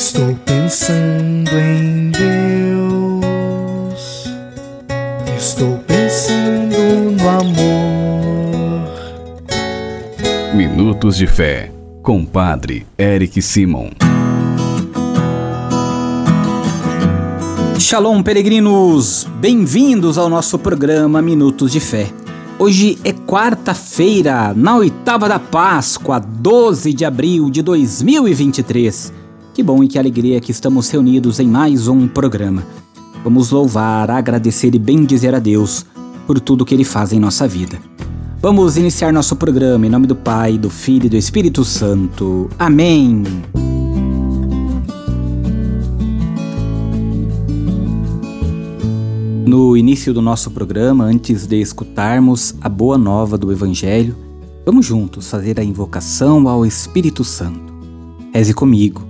Estou pensando em Deus. Estou pensando no amor. Minutos de Fé, com Padre Eric Simon. Shalom, peregrinos! Bem-vindos ao nosso programa Minutos de Fé. Hoje é quarta-feira, na oitava da Páscoa, 12 de abril de 2023. Que bom e que alegria que estamos reunidos em mais um programa. Vamos louvar, agradecer e bendizer a Deus por tudo que Ele faz em nossa vida. Vamos iniciar nosso programa em nome do Pai, do Filho e do Espírito Santo. Amém. No início do nosso programa, antes de escutarmos a boa nova do Evangelho, vamos juntos fazer a invocação ao Espírito Santo. Reze comigo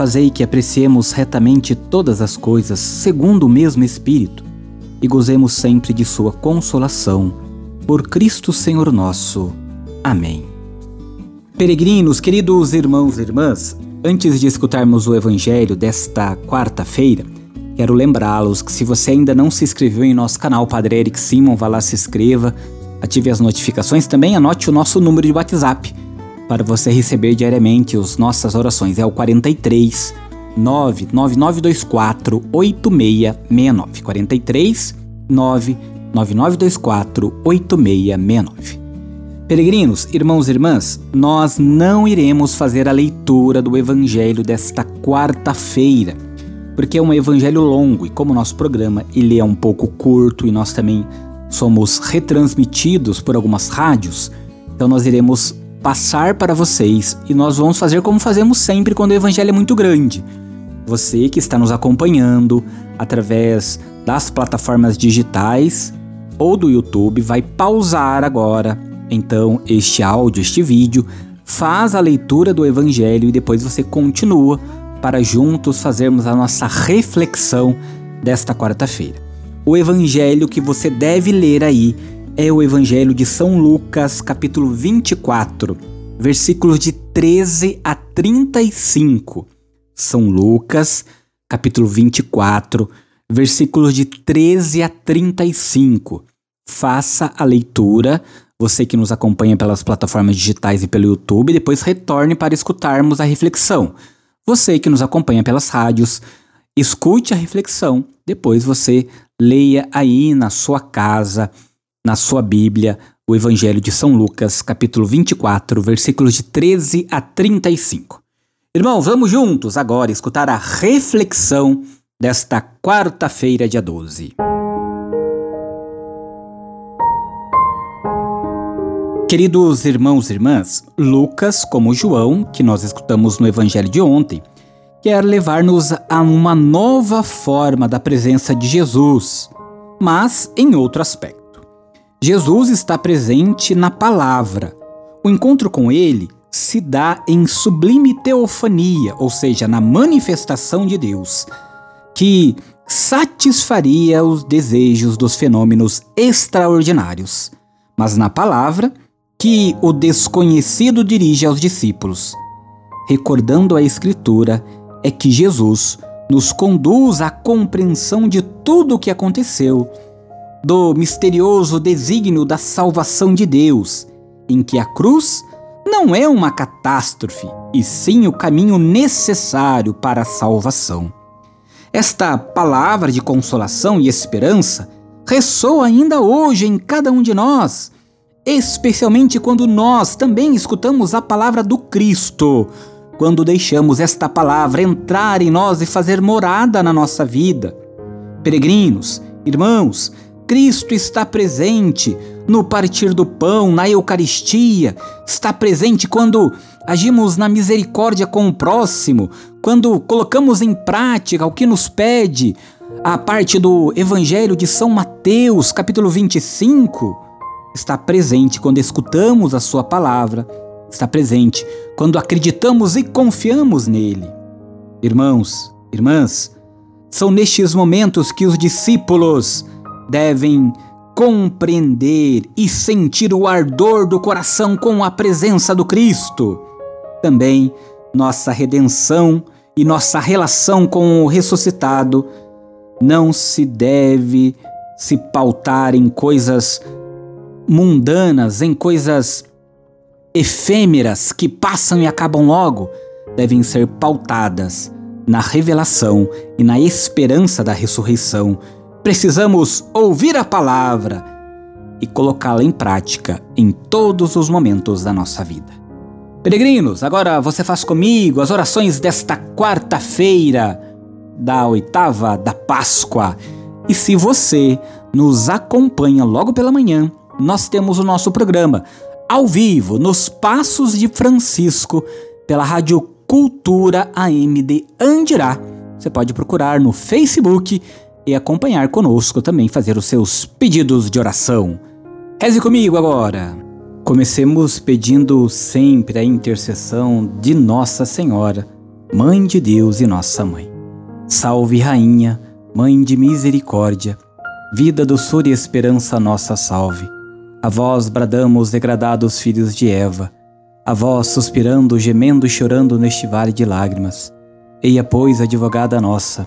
fazei que apreciemos retamente todas as coisas segundo o mesmo Espírito e gozemos sempre de Sua consolação. Por Cristo Senhor nosso. Amém. Peregrinos, queridos irmãos e irmãs, antes de escutarmos o Evangelho desta quarta-feira, quero lembrá-los que se você ainda não se inscreveu em nosso canal Padre Eric Simon, vá lá se inscreva Ative as notificações também, anote o nosso número de WhatsApp para você receber diariamente as nossas orações. É o 43 99924 8669. 43 99924 8669. Peregrinos, irmãos e irmãs, nós não iremos fazer a leitura do evangelho desta quarta-feira, porque é um evangelho longo e como nosso programa ele é um pouco curto e nós também somos retransmitidos por algumas rádios, então nós iremos passar para vocês e nós vamos fazer como fazemos sempre quando o evangelho é muito grande. Você que está nos acompanhando através das plataformas digitais ou do YouTube vai pausar agora então este áudio, este vídeo, faz a leitura do evangelho e depois você continua para juntos fazermos a nossa reflexão desta quarta-feira. O evangelho que você deve ler aí é o evangelho de São Lucas, capítulo 24, versículos de 13 a 35. São Lucas, capítulo 24, versículos de 13 a 35. Faça a leitura, você que nos acompanha pelas plataformas digitais e pelo YouTube, depois retorne para escutarmos a reflexão. Você que nos acompanha pelas rádios, escute a reflexão, depois você leia aí na sua casa, na sua Bíblia, o Evangelho de São Lucas, capítulo 24, versículos de 13 a 35. Irmãos, vamos juntos agora escutar a reflexão desta quarta-feira, dia 12. Queridos irmãos e irmãs, Lucas, como João, que nós escutamos no Evangelho de ontem, quer levar-nos a uma nova forma da presença de Jesus, mas em outro aspecto. Jesus está presente na palavra. O encontro com ele se dá em sublime teofania, ou seja, na manifestação de Deus, que satisfaria os desejos dos fenômenos extraordinários, mas na palavra que o desconhecido dirige aos discípulos. Recordando a Escritura, é que Jesus nos conduz à compreensão de tudo o que aconteceu, do misterioso desígnio da salvação de Deus, em que a cruz não é uma catástrofe, e sim o caminho necessário para a salvação. Esta palavra de consolação e esperança ressoa ainda hoje em cada um de nós, especialmente quando nós também escutamos a palavra do Cristo, quando deixamos esta palavra entrar em nós e fazer morada na nossa vida. Peregrinos, irmãos, Cristo está presente no partir do pão, na Eucaristia, está presente quando agimos na misericórdia com o próximo, quando colocamos em prática o que nos pede, a parte do Evangelho de São Mateus, capítulo 25, está presente quando escutamos a Sua palavra, está presente quando acreditamos e confiamos nele. Irmãos, irmãs, são nestes momentos que os discípulos devem compreender e sentir o ardor do coração com a presença do Cristo. Também nossa redenção e nossa relação com o ressuscitado não se deve se pautar em coisas mundanas, em coisas efêmeras que passam e acabam logo, devem ser pautadas na revelação e na esperança da ressurreição Precisamos ouvir a palavra e colocá-la em prática em todos os momentos da nossa vida. Peregrinos, agora você faz comigo as orações desta quarta-feira da oitava da Páscoa. E se você nos acompanha logo pela manhã, nós temos o nosso programa ao vivo nos Passos de Francisco pela Rádio Cultura AM de Andirá. Você pode procurar no Facebook e acompanhar conosco também, fazer os seus pedidos de oração. Reze comigo agora! Comecemos pedindo sempre a intercessão de Nossa Senhora, Mãe de Deus e Nossa Mãe. Salve, Rainha, Mãe de Misericórdia, vida, doçura e esperança, nossa salve. A vós bradamos, degradados filhos de Eva, a vós suspirando, gemendo e chorando neste vale de lágrimas. Eia, pois, advogada nossa,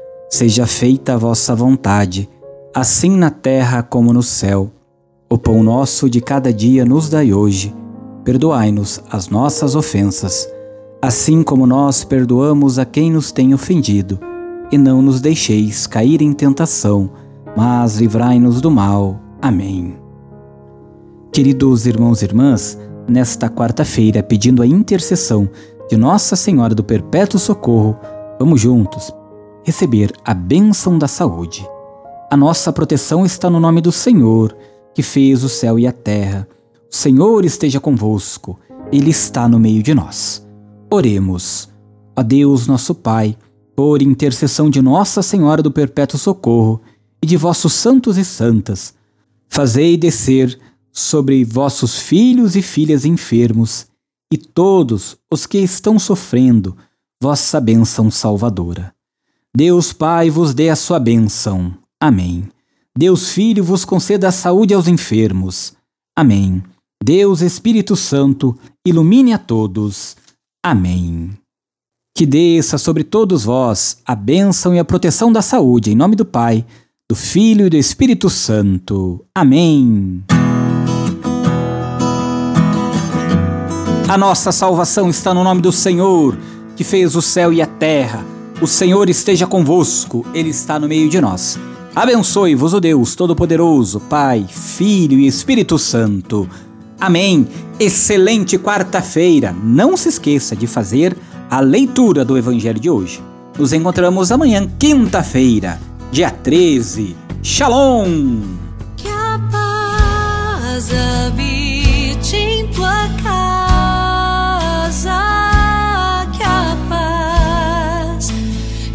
Seja feita a vossa vontade, assim na terra como no céu. O pão nosso de cada dia nos dai hoje. Perdoai-nos as nossas ofensas, assim como nós perdoamos a quem nos tem ofendido. E não nos deixeis cair em tentação, mas livrai-nos do mal. Amém. Queridos irmãos e irmãs, nesta quarta-feira, pedindo a intercessão de Nossa Senhora do Perpétuo Socorro, vamos juntos receber a bênção da saúde. A nossa proteção está no nome do Senhor, que fez o céu e a terra. O Senhor esteja convosco, Ele está no meio de nós. Oremos. A Deus, nosso Pai, por intercessão de Nossa Senhora do Perpétuo Socorro e de vossos santos e santas, fazei descer sobre vossos filhos e filhas enfermos e todos os que estão sofrendo vossa bênção salvadora. Deus Pai vos dê a sua bênção. Amém. Deus Filho vos conceda a saúde aos enfermos. Amém. Deus Espírito Santo ilumine a todos. Amém. Que desça sobre todos vós a bênção e a proteção da saúde, em nome do Pai, do Filho e do Espírito Santo. Amém. A nossa salvação está no nome do Senhor, que fez o céu e a terra. O Senhor esteja convosco, Ele está no meio de nós. Abençoe-vos o Deus Todo-Poderoso, Pai, Filho e Espírito Santo. Amém. Excelente quarta-feira. Não se esqueça de fazer a leitura do Evangelho de hoje. Nos encontramos amanhã, quinta-feira, dia 13. Shalom! Que a paz habite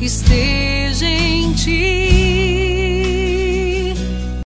esteja em ti.